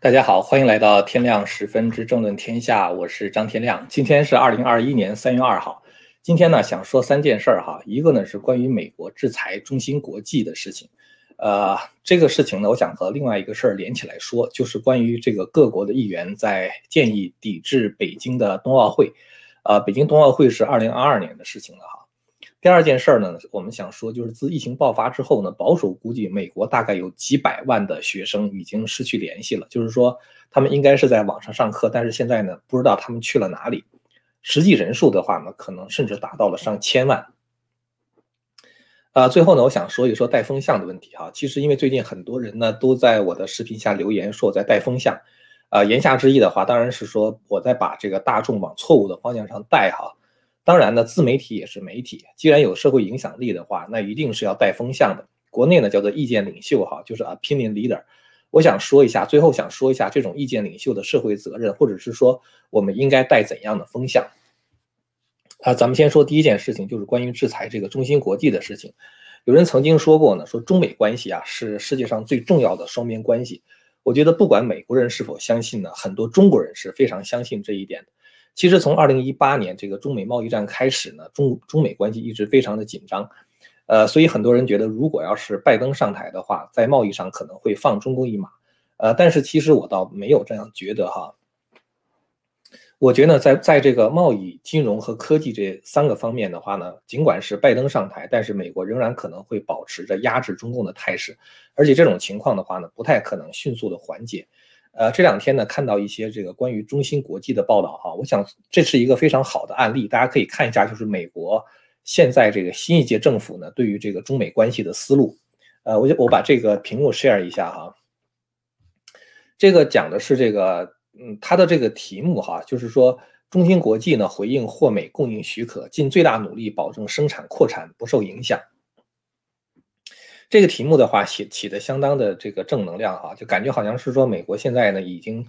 大家好，欢迎来到天亮十分之政论天下，我是张天亮。今天是二零二一年三月二号。今天呢，想说三件事儿哈。一个呢是关于美国制裁中芯国际的事情，呃，这个事情呢，我想和另外一个事儿连起来说，就是关于这个各国的议员在建议抵制北京的冬奥会。呃，北京冬奥会是二零二二年的事情了哈。第二件事儿呢，我们想说，就是自疫情爆发之后呢，保守估计美国大概有几百万的学生已经失去联系了，就是说他们应该是在网上上课，但是现在呢，不知道他们去了哪里。实际人数的话呢，可能甚至达到了上千万。啊，最后呢，我想说一说带风向的问题哈。其实因为最近很多人呢都在我的视频下留言说我在带风向，啊，言下之意的话当然是说我在把这个大众往错误的方向上带哈。当然呢，自媒体也是媒体，既然有社会影响力的话，那一定是要带风向的。国内呢叫做意见领袖哈，就是 opinion leader。我想说一下，最后想说一下这种意见领袖的社会责任，或者是说我们应该带怎样的风向。啊，咱们先说第一件事情，就是关于制裁这个中芯国际的事情。有人曾经说过呢，说中美关系啊是世界上最重要的双边关系。我觉得不管美国人是否相信呢，很多中国人是非常相信这一点的。其实从二零一八年这个中美贸易战开始呢，中中美关系一直非常的紧张，呃，所以很多人觉得，如果要是拜登上台的话，在贸易上可能会放中共一马，呃，但是其实我倒没有这样觉得哈。我觉得在在这个贸易、金融和科技这三个方面的话呢，尽管是拜登上台，但是美国仍然可能会保持着压制中共的态势，而且这种情况的话呢，不太可能迅速的缓解。呃，这两天呢，看到一些这个关于中芯国际的报道哈，我想这是一个非常好的案例，大家可以看一下，就是美国现在这个新一届政府呢，对于这个中美关系的思路。呃，我就我把这个屏幕 share 一下哈，这个讲的是这个，嗯，它的这个题目哈，就是说中芯国际呢回应获美供应许可，尽最大努力保证生产扩产不受影响。这个题目的话，起起的相当的这个正能量哈，就感觉好像是说美国现在呢已经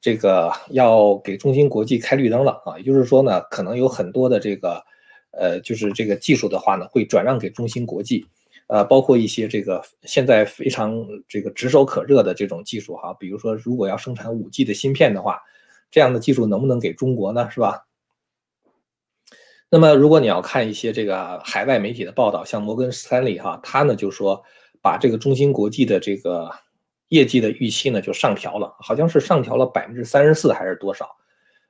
这个要给中芯国际开绿灯了啊，也就是说呢，可能有很多的这个呃，就是这个技术的话呢，会转让给中芯国际，呃，包括一些这个现在非常这个炙手可热的这种技术哈，比如说如果要生产五 G 的芯片的话，这样的技术能不能给中国呢？是吧？那么，如果你要看一些这个海外媒体的报道，像摩根士丹利哈，他呢就说把这个中芯国际的这个业绩的预期呢就上调了，好像是上调了百分之三十四还是多少？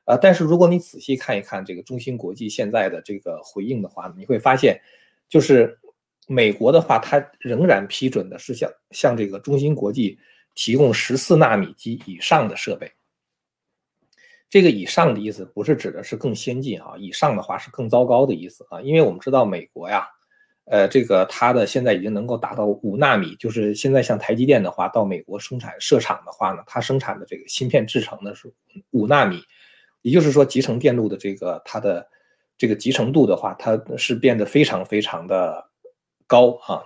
呃，但是如果你仔细看一看这个中芯国际现在的这个回应的话，你会发现，就是美国的话，它仍然批准的是向向这个中芯国际提供十四纳米及以上的设备。这个以上的意思不是指的是更先进啊，以上的话是更糟糕的意思啊，因为我们知道美国呀，呃，这个它的现在已经能够达到五纳米，就是现在像台积电的话，到美国生产设厂的话呢，它生产的这个芯片制成的是五纳米，也就是说集成电路的这个它的这个集成度的话，它是变得非常非常的高啊。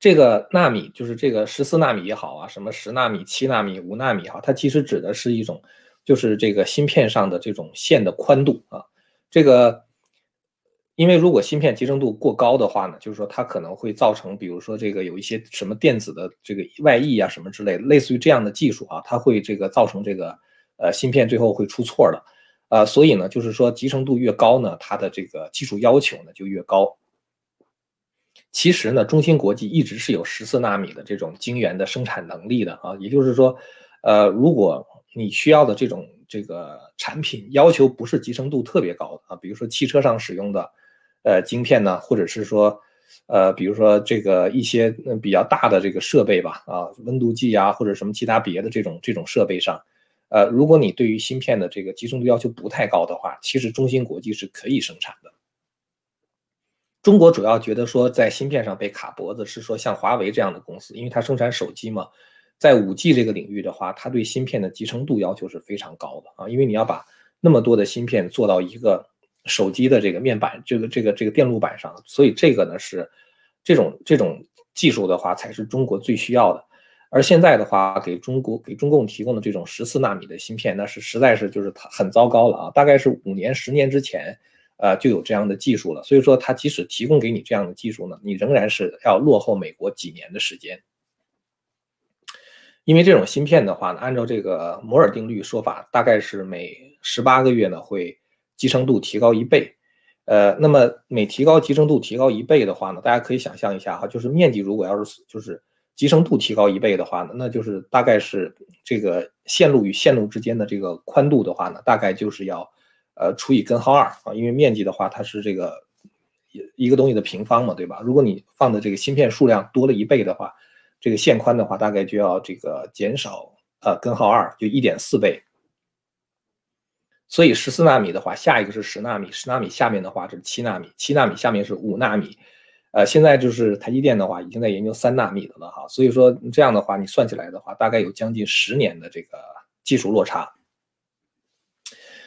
这个纳米就是这个十四纳米也好啊，什么十纳米、七纳米、五纳米哈，它其实指的是一种。就是这个芯片上的这种线的宽度啊，这个，因为如果芯片集成度过高的话呢，就是说它可能会造成，比如说这个有一些什么电子的这个外溢啊什么之类，类似于这样的技术啊，它会这个造成这个呃芯片最后会出错的，呃，所以呢，就是说集成度越高呢，它的这个技术要求呢就越高。其实呢，中芯国际一直是有十四纳米的这种晶圆的生产能力的啊，也就是说，呃，如果你需要的这种这个产品要求不是集成度特别高的啊，比如说汽车上使用的呃晶片呢，或者是说呃比如说这个一些比较大的这个设备吧啊，温度计啊或者什么其他别的这种这种设备上，呃，如果你对于芯片的这个集成度要求不太高的话，其实中芯国际是可以生产的。中国主要觉得说在芯片上被卡脖子是说像华为这样的公司，因为它生产手机嘛。在五 G 这个领域的话，它对芯片的集成度要求是非常高的啊，因为你要把那么多的芯片做到一个手机的这个面板、这个这个这个电路板上，所以这个呢是这种这种技术的话才是中国最需要的。而现在的话，给中国给中共提供的这种十四纳米的芯片，那是实在是就是很糟糕了啊！大概是五年、十年之前，呃，就有这样的技术了。所以说，它即使提供给你这样的技术呢，你仍然是要落后美国几年的时间。因为这种芯片的话呢，按照这个摩尔定律说法，大概是每十八个月呢会集成度提高一倍。呃，那么每提高集成度提高一倍的话呢，大家可以想象一下哈，就是面积如果要是就是集成度提高一倍的话呢，那就是大概是这个线路与线路之间的这个宽度的话呢，大概就是要呃除以根号二啊，因为面积的话它是这个。一个东西的平方嘛，对吧？如果你放的这个芯片数量多了一倍的话，这个线宽的话大概就要这个减少呃根号二，就一点四倍。所以十四纳米的话，下一个是十纳米，十纳米下面的话是七纳米，七纳米下面是五纳米。呃，现在就是台积电的话已经在研究三纳米的了哈。所以说这样的话，你算起来的话，大概有将近十年的这个技术落差。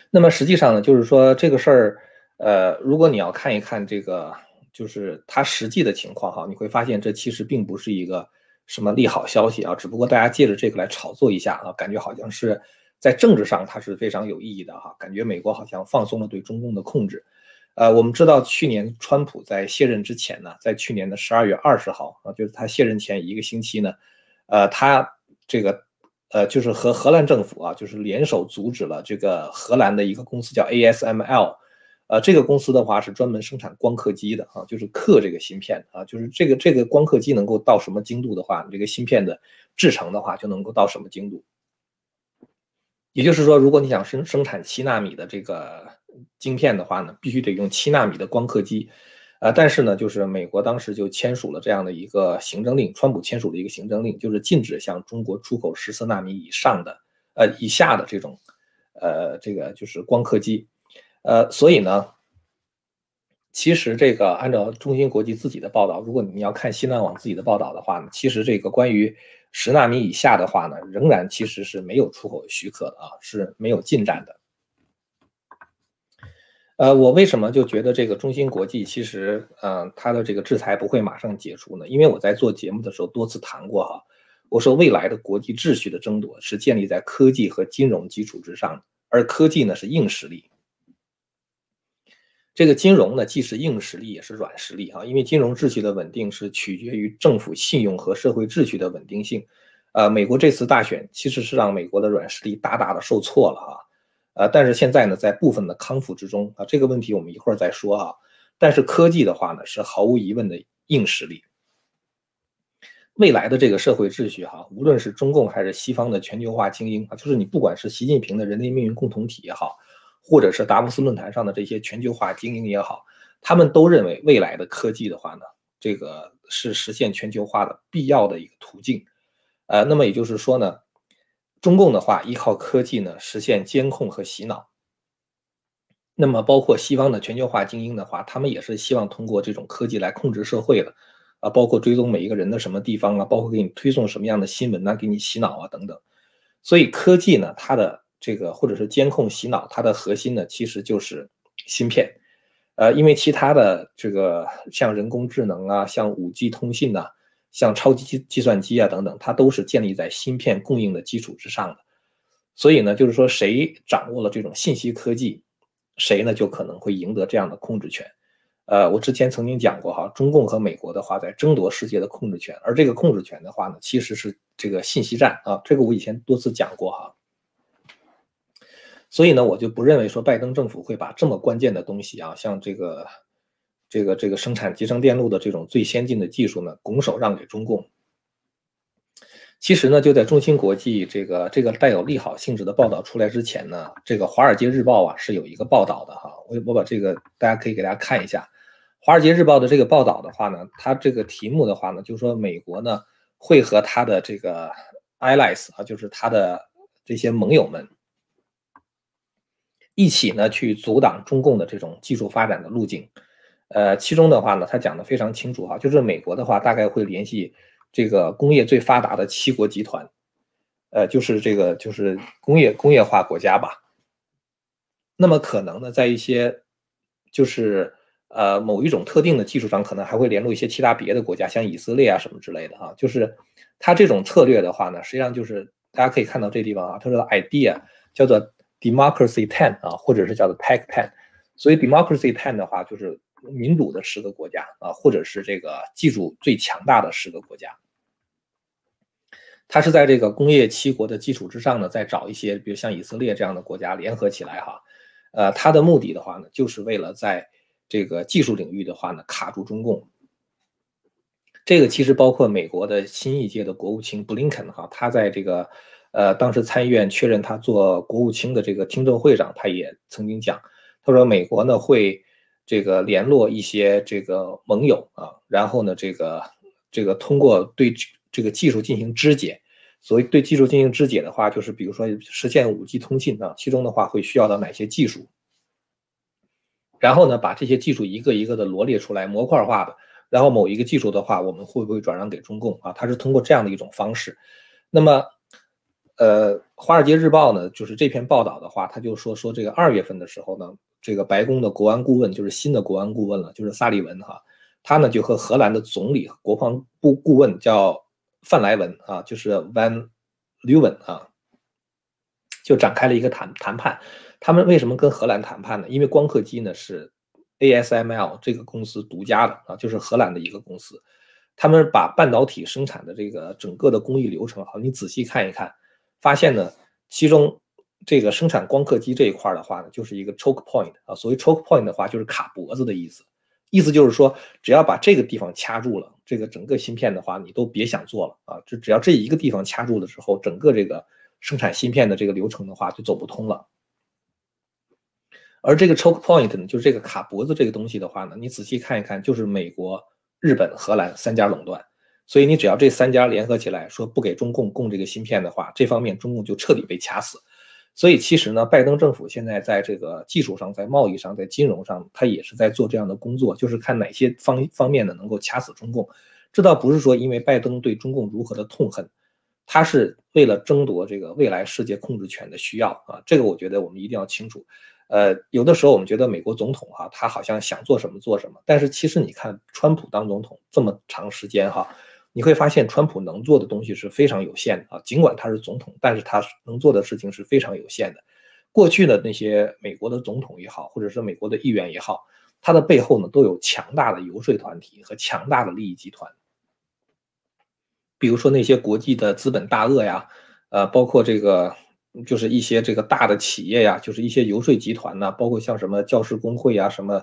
那么实际上呢，就是说这个事儿。呃，如果你要看一看这个，就是它实际的情况哈，你会发现这其实并不是一个什么利好消息啊，只不过大家借着这个来炒作一下啊，感觉好像是在政治上它是非常有意义的哈，感觉美国好像放松了对中共的控制。呃，我们知道去年川普在卸任之前呢，在去年的十二月二十号啊，就是他卸任前一个星期呢，呃，他这个呃就是和荷兰政府啊，就是联手阻止了这个荷兰的一个公司叫 ASML。呃，这个公司的话是专门生产光刻机的啊，就是刻这个芯片啊，就是这个这个光刻机能够到什么精度的话，你这个芯片的制成的话就能够到什么精度。也就是说，如果你想生生产七纳米的这个晶片的话呢，必须得用七纳米的光刻机。呃，但是呢，就是美国当时就签署了这样的一个行政令，川普签署了一个行政令，就是禁止向中国出口十四纳米以上的呃以下的这种呃这个就是光刻机。呃，所以呢，其实这个按照中芯国际自己的报道，如果你要看新浪网自己的报道的话呢，其实这个关于十纳米以下的话呢，仍然其实是没有出口许可的啊，是没有进展的。呃，我为什么就觉得这个中芯国际其实，嗯，它的这个制裁不会马上解除呢？因为我在做节目的时候多次谈过哈，我说未来的国际秩序的争夺是建立在科技和金融基础之上，而科技呢是硬实力。这个金融呢，既是硬实力，也是软实力啊。因为金融秩序的稳定是取决于政府信用和社会秩序的稳定性。呃，美国这次大选其实是让美国的软实力大大的受挫了啊。呃，但是现在呢，在部分的康复之中啊，这个问题我们一会儿再说啊。但是科技的话呢，是毫无疑问的硬实力。未来的这个社会秩序哈，无论是中共还是西方的全球化精英啊，就是你不管是习近平的人类命运共同体也好。或者是达沃斯论坛上的这些全球化精英也好，他们都认为未来的科技的话呢，这个是实现全球化的必要的一个途径。呃，那么也就是说呢，中共的话依靠科技呢实现监控和洗脑。那么包括西方的全球化精英的话，他们也是希望通过这种科技来控制社会的，啊，包括追踪每一个人的什么地方啊，包括给你推送什么样的新闻呐，给你洗脑啊等等。所以科技呢，它的。这个或者是监控洗脑，它的核心呢其实就是芯片，呃，因为其他的这个像人工智能啊，像五 G 通信呐，像超级计计算机啊等等，它都是建立在芯片供应的基础之上的。所以呢，就是说谁掌握了这种信息科技，谁呢就可能会赢得这样的控制权。呃，我之前曾经讲过哈，中共和美国的话在争夺世界的控制权，而这个控制权的话呢，其实是这个信息战啊，这个我以前多次讲过哈。所以呢，我就不认为说拜登政府会把这么关键的东西啊，像这个、这个、这个生产集成电路的这种最先进的技术呢，拱手让给中共。其实呢，就在中芯国际这个这个带有利好性质的报道出来之前呢，这个《华尔街日报》啊是有一个报道的哈，我我把这个大家可以给大家看一下，《华尔街日报》的这个报道的话呢，它这个题目的话呢，就是说美国呢会和它的这个 allies 啊，就是它的这些盟友们。一起呢去阻挡中共的这种技术发展的路径，呃，其中的话呢，他讲的非常清楚哈，就是美国的话大概会联系这个工业最发达的七国集团，呃，就是这个就是工业工业化国家吧。那么可能呢，在一些就是呃某一种特定的技术上，可能还会联络一些其他别的国家，像以色列啊什么之类的哈。就是他这种策略的话呢，实际上就是大家可以看到这地方啊，他说的 idea 叫做。Democracy Ten 啊，或者是叫做 Tech Ten，所以 Democracy Ten 的话就是民主的十个国家啊，或者是这个技术最强大的十个国家。他是在这个工业七国的基础之上呢，再找一些，比如像以色列这样的国家联合起来哈，呃，他的目的的话呢，就是为了在这个技术领域的话呢，卡住中共。这个其实包括美国的新一届的国务卿布林肯哈，他在这个呃当时参议院确认他做国务卿的这个听证会上，他也曾经讲，他说美国呢会这个联络一些这个盟友啊，然后呢这个这个通过对这个技术进行肢解。所以对技术进行肢解的话，就是比如说实现五 G 通信啊，其中的话会需要到哪些技术，然后呢，把这些技术一个一个的罗列出来，模块化的，然后某一个技术的话，我们会不会转让给中共啊？它是通过这样的一种方式。那么，呃，《华尔街日报》呢，就是这篇报道的话，他就说说这个二月份的时候呢，这个白宫的国安顾问就是新的国安顾问了，就是萨利文哈，他呢就和荷兰的总理国防部顾问叫。范莱文啊，就是 Van Leeuwen 啊，就展开了一个谈谈判。他们为什么跟荷兰谈判呢？因为光刻机呢是 ASML 这个公司独家的啊，就是荷兰的一个公司。他们把半导体生产的这个整个的工艺流程啊，你仔细看一看，发现呢，其中这个生产光刻机这一块的话呢，就是一个 choke point 啊。所谓 choke point 的话，就是卡脖子的意思。意思就是说，只要把这个地方掐住了，这个整个芯片的话，你都别想做了啊！就只要这一个地方掐住了之后，整个这个生产芯片的这个流程的话，就走不通了。而这个 choke point 呢，就是这个卡脖子这个东西的话呢，你仔细看一看，就是美国、日本、荷兰三家垄断。所以你只要这三家联合起来说不给中共供这个芯片的话，这方面中共就彻底被掐死。所以其实呢，拜登政府现在在这个技术上、在贸易上、在金融上，他也是在做这样的工作，就是看哪些方方面呢能够掐死中共。这倒不是说因为拜登对中共如何的痛恨，他是为了争夺这个未来世界控制权的需要啊。这个我觉得我们一定要清楚。呃，有的时候我们觉得美国总统哈，他好像想做什么做什么，但是其实你看川普当总统这么长时间哈。你会发现，川普能做的东西是非常有限的啊。尽管他是总统，但是他能做的事情是非常有限的。过去的那些美国的总统也好，或者是美国的议员也好，他的背后呢都有强大的游说团体和强大的利益集团。比如说那些国际的资本大鳄呀，呃，包括这个就是一些这个大的企业呀，就是一些游说集团呢，包括像什么教师工会呀，什么。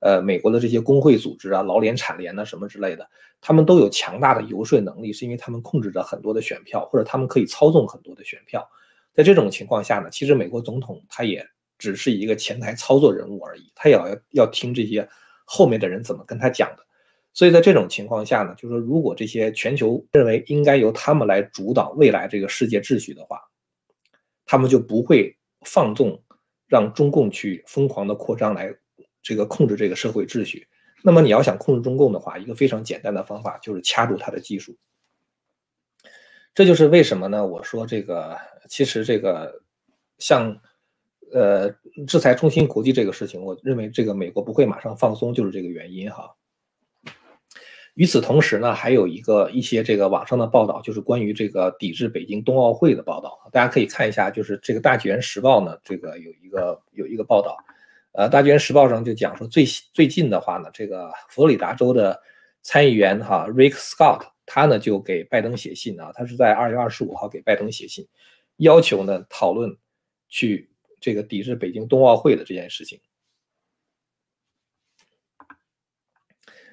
呃，美国的这些工会组织啊，劳联、产联呐，什么之类的，他们都有强大的游说能力，是因为他们控制着很多的选票，或者他们可以操纵很多的选票。在这种情况下呢，其实美国总统他也只是一个前台操作人物而已，他也要要听这些后面的人怎么跟他讲的。所以在这种情况下呢，就是说，如果这些全球认为应该由他们来主导未来这个世界秩序的话，他们就不会放纵让中共去疯狂的扩张来。这个控制这个社会秩序，那么你要想控制中共的话，一个非常简单的方法就是掐住它的技术。这就是为什么呢？我说这个其实这个像呃制裁中芯国际这个事情，我认为这个美国不会马上放松，就是这个原因哈。与此同时呢，还有一个一些这个网上的报道，就是关于这个抵制北京冬奥会的报道，大家可以看一下，就是这个大纪元时报呢，这个有一个有一个报道。呃，《大纪元时报》上就讲说，最最近的话呢，这个佛罗里达州的参议员哈 Rick Scott，他呢就给拜登写信啊，他是在二月二十五号给拜登写信，要求呢讨论去这个抵制北京冬奥会的这件事情。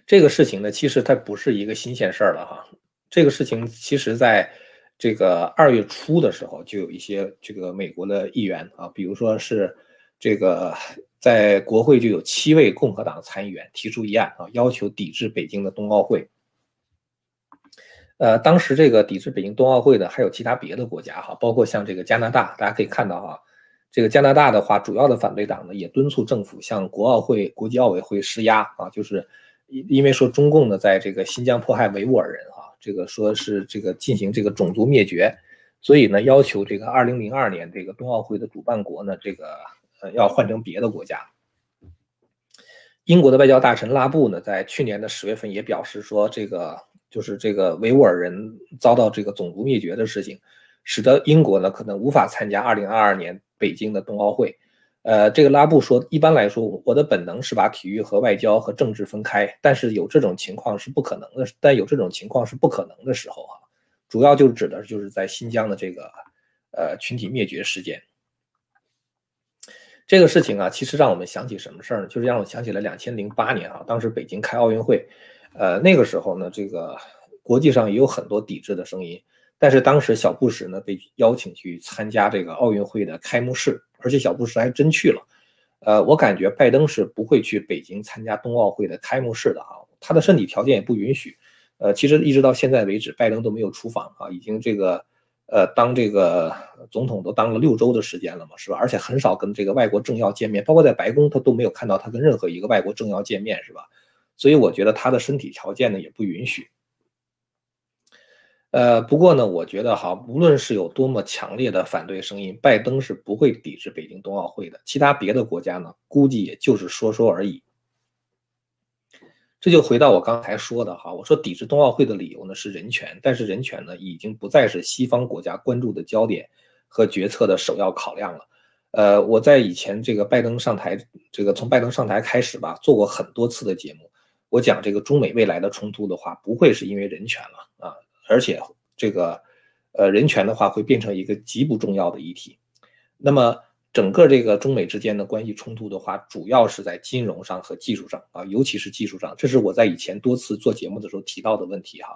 这个事情呢，其实它不是一个新鲜事儿了哈。这个事情其实在这个二月初的时候，就有一些这个美国的议员啊，比如说是这个。在国会就有七位共和党参议员提出议案啊，要求抵制北京的冬奥会。呃，当时这个抵制北京冬奥会的还有其他别的国家哈，包括像这个加拿大，大家可以看到哈，这个加拿大的话，主要的反对党呢也敦促政府向国奥会、国际奥委会施压啊，就是因因为说中共呢在这个新疆迫害维吾尔人哈，这个说是这个进行这个种族灭绝，所以呢要求这个二零零二年这个冬奥会的主办国呢这个。呃，要换成别的国家。英国的外交大臣拉布呢，在去年的十月份也表示说，这个就是这个维吾尔人遭到这个种族灭绝的事情，使得英国呢可能无法参加二零二二年北京的冬奥会。呃，这个拉布说，一般来说，我的本能是把体育和外交和政治分开，但是有这种情况是不可能的，但有这种情况是不可能的时候啊，主要就指的就是在新疆的这个呃群体灭绝事件。这个事情啊，其实让我们想起什么事儿呢？就是让我想起了两千零八年啊，当时北京开奥运会，呃，那个时候呢，这个国际上也有很多抵制的声音。但是当时小布什呢被邀请去参加这个奥运会的开幕式，而且小布什还真去了。呃，我感觉拜登是不会去北京参加冬奥会的开幕式的啊，他的身体条件也不允许。呃，其实一直到现在为止，拜登都没有出访啊，已经这个呃当这个总统都当了六周的时间了嘛，是吧？而且很少跟这个外国政要见面，包括在白宫他都没有看到他跟任何一个外国政要见面，是吧？所以我觉得他的身体条件呢也不允许。呃，不过呢，我觉得哈，无论是有多么强烈的反对声音，拜登是不会抵制北京冬奥会的。其他别的国家呢，估计也就是说说而已。这就回到我刚才说的哈，我说抵制冬奥会的理由呢是人权，但是人权呢已经不再是西方国家关注的焦点和决策的首要考量了。呃，我在以前这个拜登上台，这个从拜登上台开始吧，做过很多次的节目，我讲这个中美未来的冲突的话，不会是因为人权了啊。而且这个，呃，人权的话会变成一个极不重要的议题。那么整个这个中美之间的关系冲突的话，主要是在金融上和技术上啊，尤其是技术上。这是我在以前多次做节目的时候提到的问题哈。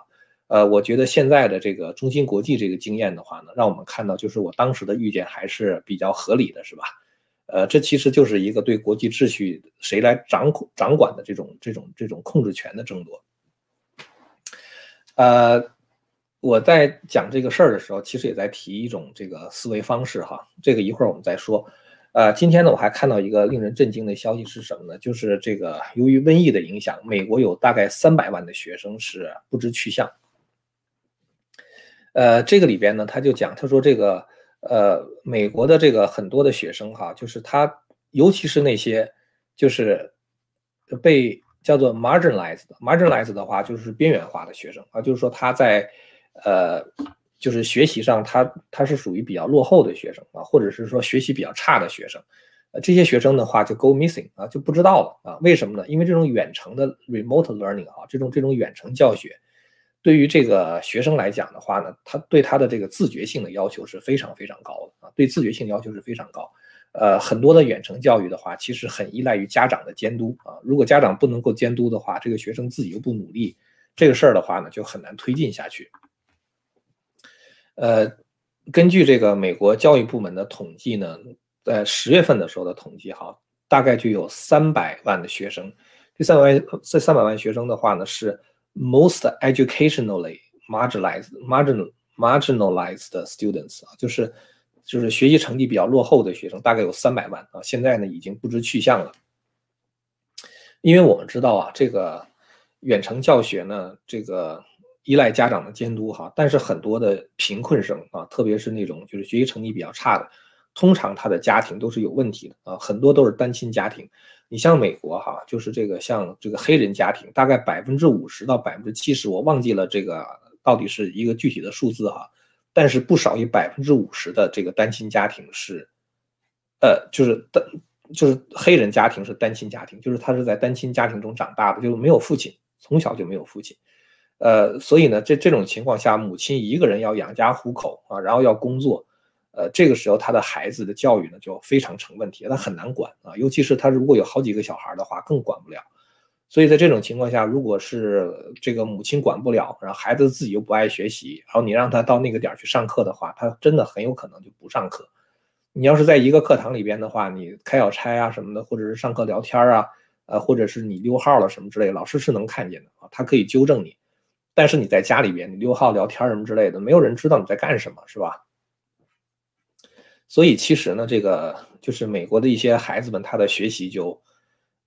呃，我觉得现在的这个中芯国际这个经验的话呢，让我们看到就是我当时的预见还是比较合理的，是吧？呃，这其实就是一个对国际秩序谁来掌控掌管的这种这种这种控制权的争夺。呃。我在讲这个事儿的时候，其实也在提一种这个思维方式哈。这个一会儿我们再说。呃，今天呢，我还看到一个令人震惊的消息是什么呢？就是这个由于瘟疫的影响，美国有大概三百万的学生是不知去向。呃，这个里边呢，他就讲，他说这个呃，美国的这个很多的学生哈，就是他，尤其是那些就是被叫做 marginalized，marginalized 的话就是边缘化的学生啊，就是说他在呃，就是学习上，他他是属于比较落后的学生啊，或者是说学习比较差的学生，呃，这些学生的话就 go missing 啊，就不知道了啊，为什么呢？因为这种远程的 remote learning 啊，这种这种远程教学，对于这个学生来讲的话呢，他对他的这个自觉性的要求是非常非常高的啊，对自觉性要求是非常高。呃，很多的远程教育的话，其实很依赖于家长的监督啊，如果家长不能够监督的话，这个学生自己又不努力，这个事儿的话呢，就很难推进下去。呃，根据这个美国教育部门的统计呢，在十月份的时候的统计，哈，大概就有三百万的学生。这三百万这三百万学生的话呢，是 most educationally marginalized marginal marginalized students 啊，就是就是学习成绩比较落后的学生，大概有三百万啊。现在呢，已经不知去向了。因为我们知道啊，这个远程教学呢，这个。依赖家长的监督哈，但是很多的贫困生啊，特别是那种就是学习成绩比较差的，通常他的家庭都是有问题的啊，很多都是单亲家庭。你像美国哈，就是这个像这个黑人家庭，大概百分之五十到百分之七十，我忘记了这个到底是一个具体的数字哈，但是不少于百分之五十的这个单亲家庭是，呃，就是单就是黑人家庭是单亲家庭，就是他是在单亲家庭中长大的，就是没有父亲，从小就没有父亲。呃，所以呢，这这种情况下，母亲一个人要养家糊口啊，然后要工作，呃，这个时候他的孩子的教育呢就非常成问题，他很难管啊，尤其是他如果有好几个小孩的话，更管不了。所以在这种情况下，如果是这个母亲管不了，然后孩子自己又不爱学习，然后你让他到那个点去上课的话，他真的很有可能就不上课。你要是在一个课堂里边的话，你开小差啊什么的，或者是上课聊天啊，呃，或者是你溜号了什么之类，老师是能看见的啊，他可以纠正你。但是你在家里边，你溜号聊天什么之类的，没有人知道你在干什么，是吧？所以其实呢，这个就是美国的一些孩子们，他的学习就，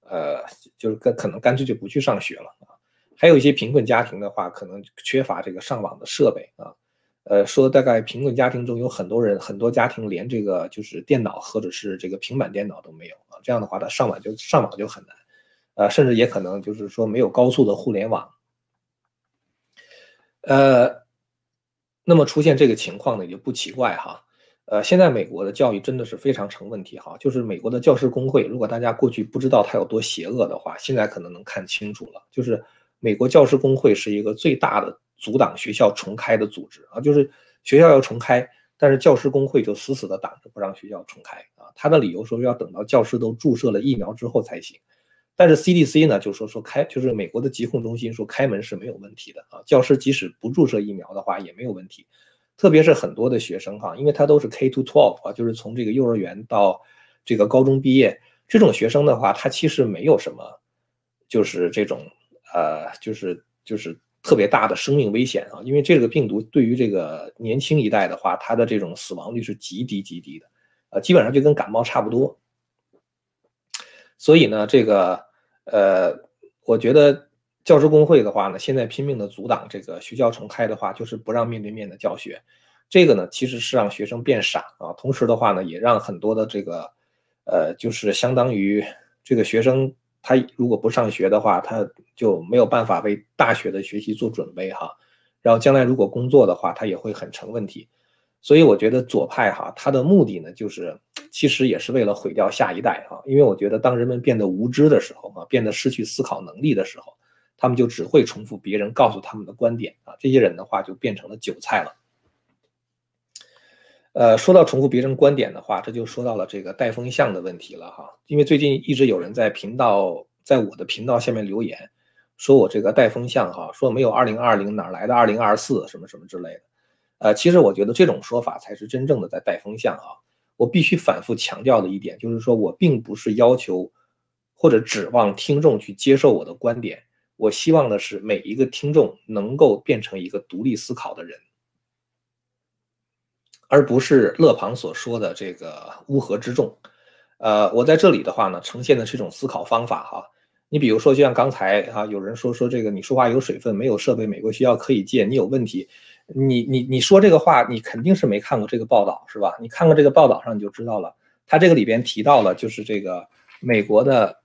呃，就是跟可能干脆就不去上学了啊。还有一些贫困家庭的话，可能缺乏这个上网的设备啊。呃，说大概贫困家庭中有很多人，很多家庭连这个就是电脑或者是这个平板电脑都没有啊。这样的话，他上网就上网就很难，呃，甚至也可能就是说没有高速的互联网。呃，那么出现这个情况呢，也就不奇怪哈。呃，现在美国的教育真的是非常成问题哈。就是美国的教师工会，如果大家过去不知道它有多邪恶的话，现在可能能看清楚了。就是美国教师工会是一个最大的阻挡学校重开的组织啊，就是学校要重开，但是教师工会就死死的挡着不让学校重开啊。他的理由说要等到教师都注射了疫苗之后才行。但是 CDC 呢就说说开就是美国的疾控中心说开门是没有问题的啊，教师即使不注射疫苗的话也没有问题。特别是很多的学生哈，因为他都是 K to twelve 啊，就是从这个幼儿园到这个高中毕业，这种学生的话，他其实没有什么。就是这种，呃，就是就是特别大的生命危险啊！因为这个病毒对于这个年轻一代的话，它的这种死亡率是极低极低的，呃，基本上就跟感冒差不多。所以呢，这个，呃，我觉得教师工会的话呢，现在拼命的阻挡这个学校重开的话，就是不让面对面的教学。这个呢，其实是让学生变傻啊，同时的话呢，也让很多的这个，呃，就是相当于这个学生。他如果不上学的话，他就没有办法为大学的学习做准备哈。然后将来如果工作的话，他也会很成问题。所以我觉得左派哈，他的目的呢，就是其实也是为了毁掉下一代哈。因为我觉得当人们变得无知的时候啊，变得失去思考能力的时候，他们就只会重复别人告诉他们的观点啊。这些人的话就变成了韭菜了。呃，说到重复别人观点的话，这就说到了这个带风向的问题了哈。因为最近一直有人在频道，在我的频道下面留言，说我这个带风向哈，说没有二零二零哪来的二零二四什么什么之类的。呃，其实我觉得这种说法才是真正的在带风向哈。我必须反复强调的一点就是说，我并不是要求或者指望听众去接受我的观点，我希望的是每一个听众能够变成一个独立思考的人。而不是勒庞所说的这个乌合之众，呃，我在这里的话呢，呈现的是一种思考方法哈。你比如说，就像刚才啊，有人说说这个你说话有水分，没有设备，美国学校可以借，你有问题。你你你说这个话，你肯定是没看过这个报道是吧？你看过这个报道上你就知道了，他这个里边提到了就是这个美国的，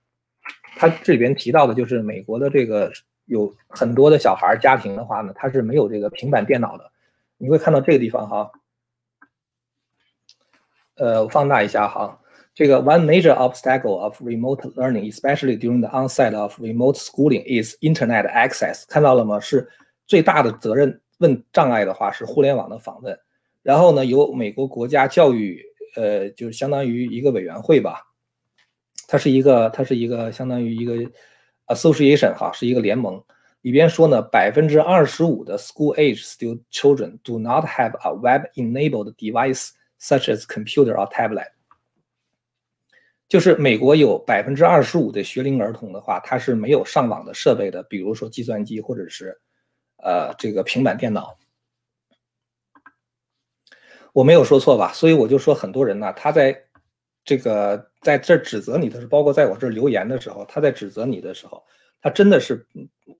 他这里边提到的就是美国的这个有很多的小孩家庭的话呢，他是没有这个平板电脑的。你会看到这个地方哈。呃，放大一下哈，这个 one major obstacle of remote learning, especially during the onset of remote schooling, is internet access。看到了吗？是最大的责任问障碍的话是互联网的访问。然后呢，由美国国家教育，呃，就是相当于一个委员会吧，它是一个，它是一个相当于一个 association 哈，是一个联盟。里边说呢，百分之二十五的 school age student children do not have a web-enabled device。such as computer or tablet，就是美国有百分之二十五的学龄儿童的话，他是没有上网的设备的，比如说计算机或者是呃这个平板电脑。我没有说错吧？所以我就说很多人呢，他在这个在这指责你的是，包括在我这留言的时候，他在指责你的时候，他真的是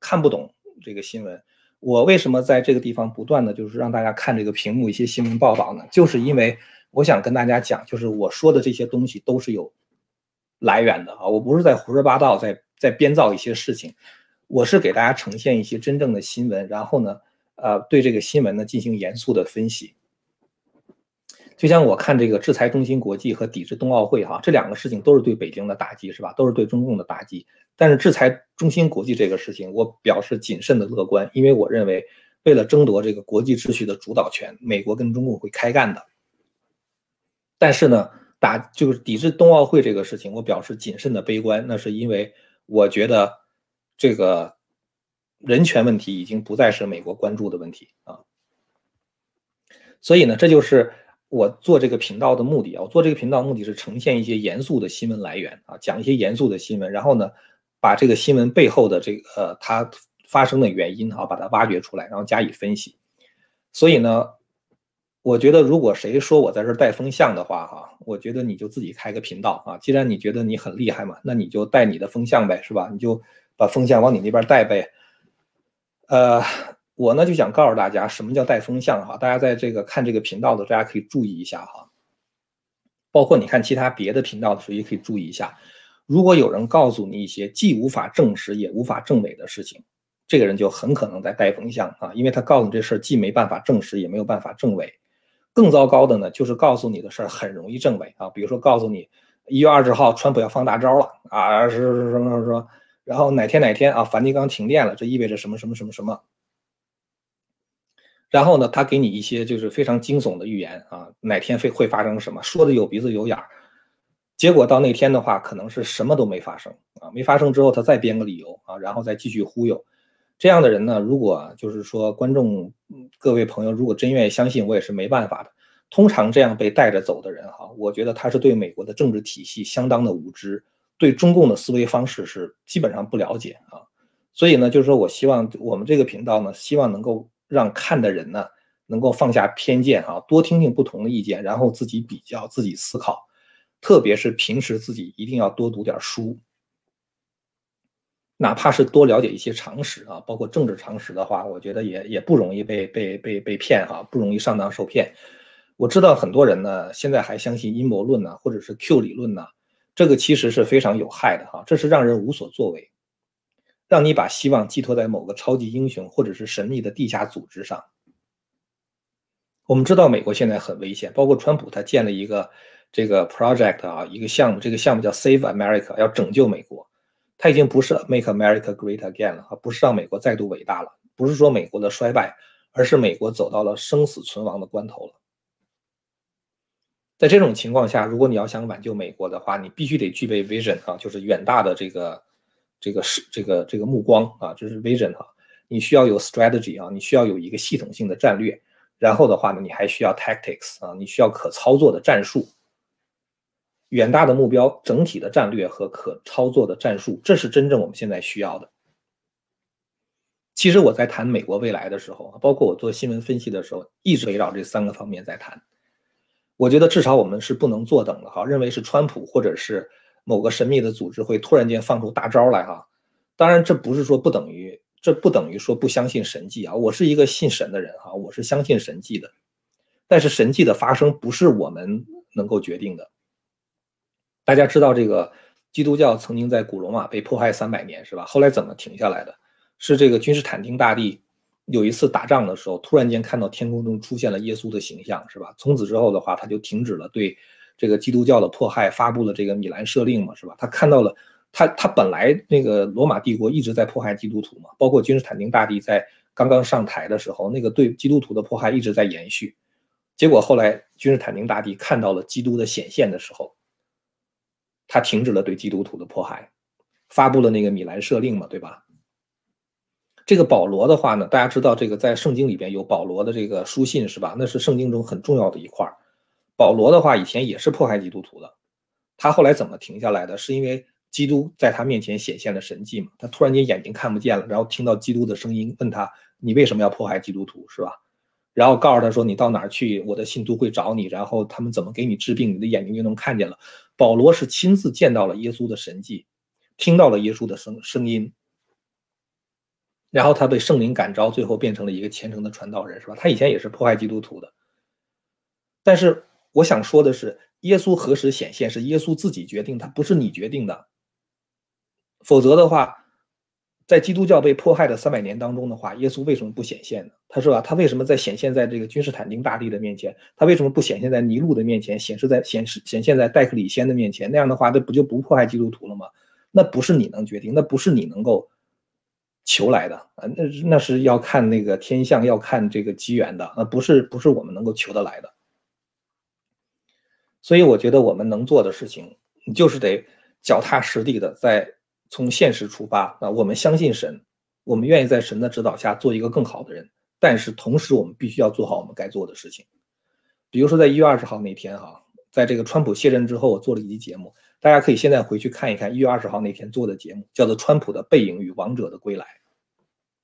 看不懂这个新闻。我为什么在这个地方不断的就是让大家看这个屏幕一些新闻报道呢？就是因为我想跟大家讲，就是我说的这些东西都是有来源的啊，我不是在胡说八道，在在编造一些事情，我是给大家呈现一些真正的新闻，然后呢，呃，对这个新闻呢进行严肃的分析。就像我看这个制裁中芯国际和抵制冬奥会哈，这两个事情都是对北京的打击是吧？都是对中共的打击。但是制裁中芯国际这个事情，我表示谨慎的乐观，因为我认为，为了争夺这个国际秩序的主导权，美国跟中共会开干的。但是呢，打就是抵制冬奥会这个事情，我表示谨慎的悲观，那是因为我觉得这个人权问题已经不再是美国关注的问题啊。所以呢，这就是我做这个频道的目的啊。我做这个频道目的是呈现一些严肃的新闻来源啊，讲一些严肃的新闻，然后呢。把这个新闻背后的这个呃它发生的原因哈，把它挖掘出来，然后加以分析。所以呢，我觉得如果谁说我在这带风向的话哈，我觉得你就自己开个频道啊。既然你觉得你很厉害嘛，那你就带你的风向呗，是吧？你就把风向往你那边带呗。呃，我呢就想告诉大家什么叫带风向哈，大家在这个看这个频道的，大家可以注意一下哈。包括你看其他别的频道的时候，也可以注意一下。如果有人告诉你一些既无法证实也无法证伪的事情，这个人就很可能在带风向啊，因为他告诉你这事儿既没办法证实也没有办法证伪。更糟糕的呢，就是告诉你的事儿很容易证伪啊，比如说告诉你一月二十号川普要放大招了啊，是是什么什么，然后哪天哪天啊梵蒂冈停电了，这意味着什么什么什么什么。然后呢，他给你一些就是非常惊悚的预言啊，哪天会会发生什么，说的有鼻子有眼儿，结果到那天的话，可能是什么都没发生啊，没发生之后，他再编个理由啊，然后再继续忽悠。这样的人呢，如果就是说观众各位朋友如果真愿意相信，我也是没办法的。通常这样被带着走的人哈，我觉得他是对美国的政治体系相当的无知，对中共的思维方式是基本上不了解啊。所以呢，就是说我希望我们这个频道呢，希望能够。让看的人呢，能够放下偏见啊，多听听不同的意见，然后自己比较，自己思考。特别是平时自己一定要多读点书，哪怕是多了解一些常识啊，包括政治常识的话，我觉得也也不容易被被被被骗哈，不容易上当受骗。我知道很多人呢，现在还相信阴谋论呢，或者是 Q 理论呢，这个其实是非常有害的哈，这是让人无所作为。让你把希望寄托在某个超级英雄或者是神秘的地下组织上。我们知道美国现在很危险，包括川普他建了一个这个 project 啊，一个项目，这个项目叫 Save America，要拯救美国。他已经不是 Make America Great Again 了啊，不是让美国再度伟大了，不是说美国的衰败，而是美国走到了生死存亡的关头了。在这种情况下，如果你要想挽救美国的话，你必须得具备 vision 啊，就是远大的这个。这个是这个这个目光啊，就是 vision 哈，你需要有 strategy 啊，你需要有一个系统性的战略，然后的话呢，你还需要 tactics 啊，你需要可操作的战术，远大的目标、整体的战略和可操作的战术，这是真正我们现在需要的。其实我在谈美国未来的时候，包括我做新闻分析的时候，一直围绕这三个方面在谈。我觉得至少我们是不能坐等的哈，认为是川普或者是。某个神秘的组织会突然间放出大招来哈，当然这不是说不等于这不等于说不相信神迹啊，我是一个信神的人哈，我是相信神迹的，但是神迹的发生不是我们能够决定的。大家知道这个基督教曾经在古罗马被迫害三百年是吧？后来怎么停下来的？是这个君士坦丁大帝有一次打仗的时候，突然间看到天空中出现了耶稣的形象是吧？从此之后的话，他就停止了对。这个基督教的迫害发布了这个米兰赦令嘛，是吧？他看到了，他他本来那个罗马帝国一直在迫害基督徒嘛，包括君士坦丁大帝在刚刚上台的时候，那个对基督徒的迫害一直在延续。结果后来君士坦丁大帝看到了基督的显现的时候，他停止了对基督徒的迫害，发布了那个米兰赦令嘛，对吧？这个保罗的话呢，大家知道这个在圣经里边有保罗的这个书信是吧？那是圣经中很重要的一块儿。保罗的话以前也是迫害基督徒的，他后来怎么停下来的？是因为基督在他面前显现了神迹嘛？他突然间眼睛看不见了，然后听到基督的声音，问他：“你为什么要迫害基督徒？是吧？”然后告诉他说：“你到哪儿去，我的信徒会找你。然后他们怎么给你治病，你的眼睛就能看见了。”保罗是亲自见到了耶稣的神迹，听到了耶稣的声声音，然后他被圣灵感召，最后变成了一个虔诚的传道人，是吧？他以前也是迫害基督徒的，但是。我想说的是，耶稣何时显现是耶稣自己决定，他不是你决定的。否则的话，在基督教被迫害的三百年当中的话，耶稣为什么不显现呢？他说啊，他为什么在显现在这个君士坦丁大帝的面前？他为什么不显现在尼禄的面前？显示在显示显现在戴克里先的面前？那样的话，这不就不迫害基督徒了吗？那不是你能决定，那不是你能够求来的啊！那那是要看那个天象，要看这个机缘的，那不是不是我们能够求得来的。所以我觉得我们能做的事情，就是得脚踏实地的在从现实出发啊。我们相信神，我们愿意在神的指导下做一个更好的人。但是同时，我们必须要做好我们该做的事情。比如说，在一月二十号那天哈，在这个川普卸任之后，我做了一期节目，大家可以现在回去看一看一月二十号那天做的节目，叫做《川普的背影与王者的归来》。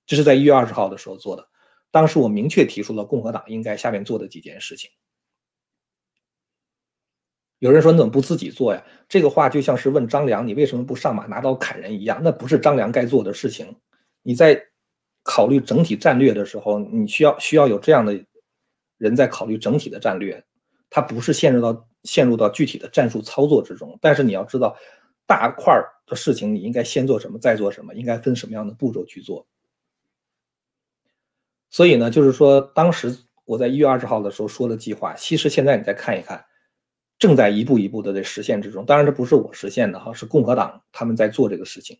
这是在一月二十号的时候做的，当时我明确提出了共和党应该下面做的几件事情。有人说你怎么不自己做呀？这个话就像是问张良你为什么不上马拿刀砍人一样，那不是张良该做的事情。你在考虑整体战略的时候，你需要需要有这样的人在考虑整体的战略，他不是陷入到陷入到具体的战术操作之中。但是你要知道，大块的事情你应该先做什么，再做什么，应该分什么样的步骤去做。所以呢，就是说当时我在一月二十号的时候说的计划，其实现在你再看一看。正在一步一步的在实现之中，当然这不是我实现的哈，是共和党他们在做这个事情。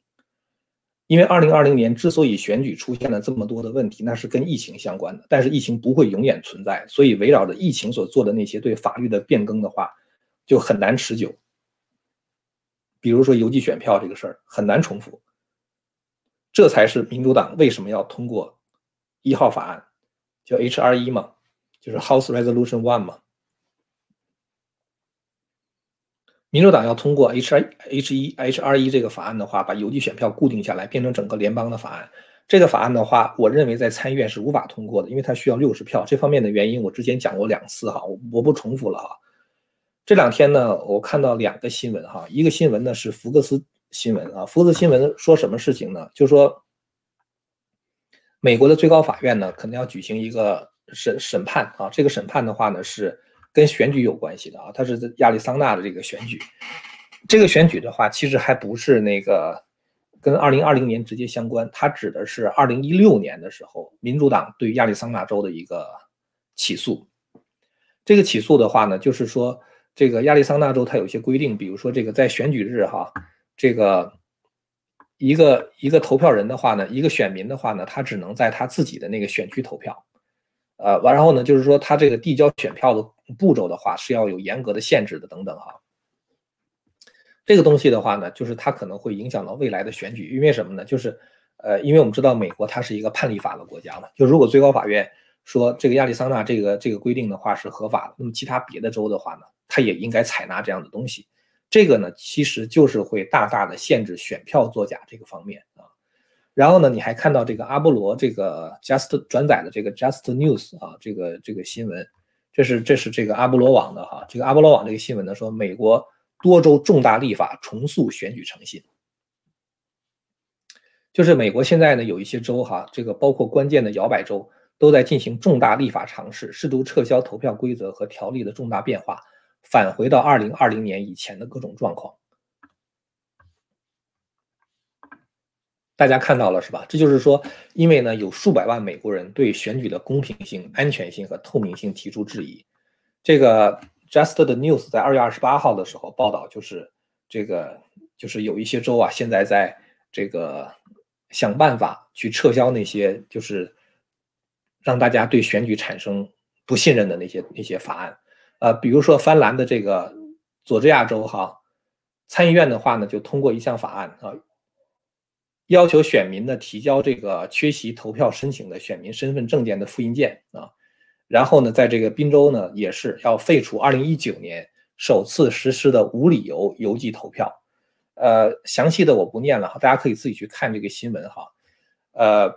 因为二零二零年之所以选举出现了这么多的问题，那是跟疫情相关的。但是疫情不会永远存在，所以围绕着疫情所做的那些对法律的变更的话，就很难持久。比如说邮寄选票这个事儿很难重复，这才是民主党为什么要通过一号法案，叫 H R 一嘛，就是 House Resolution One 嘛。民主党要通过 H R H 一 H R 一这个法案的话，把邮寄选票固定下来，变成整个联邦的法案。这个法案的话，我认为在参议院是无法通过的，因为它需要六十票。这方面的原因我之前讲过两次哈，我我不重复了哈。这两天呢，我看到两个新闻哈，一个新闻呢是福克斯新闻啊，福克斯新闻说什么事情呢？就说美国的最高法院呢可能要举行一个审审判啊，这个审判的话呢是。跟选举有关系的啊，它是在亚利桑那的这个选举，这个选举的话，其实还不是那个跟二零二零年直接相关，它指的是二零一六年的时候，民主党对亚利桑那州的一个起诉。这个起诉的话呢，就是说这个亚利桑那州它有些规定，比如说这个在选举日哈，这个一个一个投票人的话呢，一个选民的话呢，他只能在他自己的那个选区投票。呃，完然后呢，就是说他这个递交选票的步骤的话是要有严格的限制的，等等哈。这个东西的话呢，就是它可能会影响到未来的选举，因为什么呢？就是呃，因为我们知道美国它是一个判例法的国家嘛，就如果最高法院说这个亚利桑那这个这个规定的话是合法的，那么其他别的州的话呢，它也应该采纳这样的东西。这个呢，其实就是会大大的限制选票作假这个方面啊。然后呢，你还看到这个阿波罗这个 Just 转载的这个 Just News 啊，这个这个新闻，这是这是这个阿波罗网的哈，这个阿波罗网这个新闻呢说，美国多州重大立法重塑选举诚信，就是美国现在呢有一些州哈，这个包括关键的摇摆州都在进行重大立法尝试，试图撤销投票规则和条例的重大变化，返回到二零二零年以前的各种状况。大家看到了是吧？这就是说，因为呢，有数百万美国人对选举的公平性、安全性和透明性提出质疑。这个 Just the News 在二月二十八号的时候报道，就是这个就是有一些州啊，现在在这个想办法去撤销那些就是让大家对选举产生不信任的那些那些法案。呃，比如说芬兰的这个佐治亚州哈，参议院的话呢，就通过一项法案啊。要求选民呢提交这个缺席投票申请的选民身份证件的复印件啊，然后呢，在这个宾州呢也是要废除2019年首次实施的无理由邮寄投票。呃，详细的我不念了哈，大家可以自己去看这个新闻哈。呃，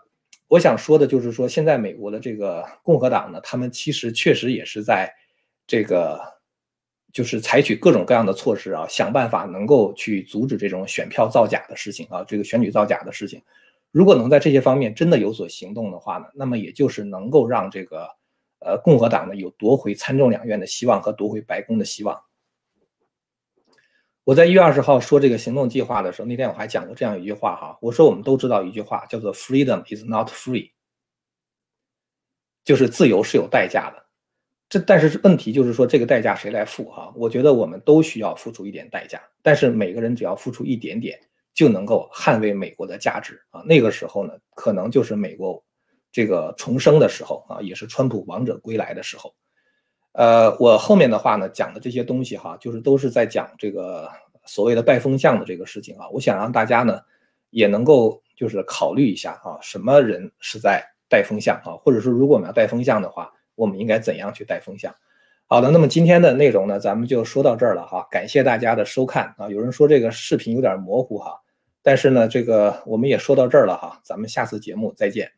我想说的就是说，现在美国的这个共和党呢，他们其实确实也是在这个。就是采取各种各样的措施啊，想办法能够去阻止这种选票造假的事情啊，这个选举造假的事情。如果能在这些方面真的有所行动的话呢，那么也就是能够让这个呃共和党呢有夺回参众两院的希望和夺回白宫的希望。我在一月二十号说这个行动计划的时候，那天我还讲过这样一句话哈，我说我们都知道一句话叫做 “freedom is not free”，就是自由是有代价的。这但是问题就是说，这个代价谁来付哈？我觉得我们都需要付出一点代价，但是每个人只要付出一点点，就能够捍卫美国的价值啊！那个时候呢，可能就是美国这个重生的时候啊，也是川普王者归来的时候。呃，我后面的话呢，讲的这些东西哈，就是都是在讲这个所谓的带风向的这个事情啊。我想让大家呢，也能够就是考虑一下啊，什么人是在带风向啊？或者说，如果我们要带风向的话。我们应该怎样去带风向？好的，那么今天的内容呢，咱们就说到这儿了哈。感谢大家的收看啊。有人说这个视频有点模糊哈，但是呢，这个我们也说到这儿了哈。咱们下次节目再见。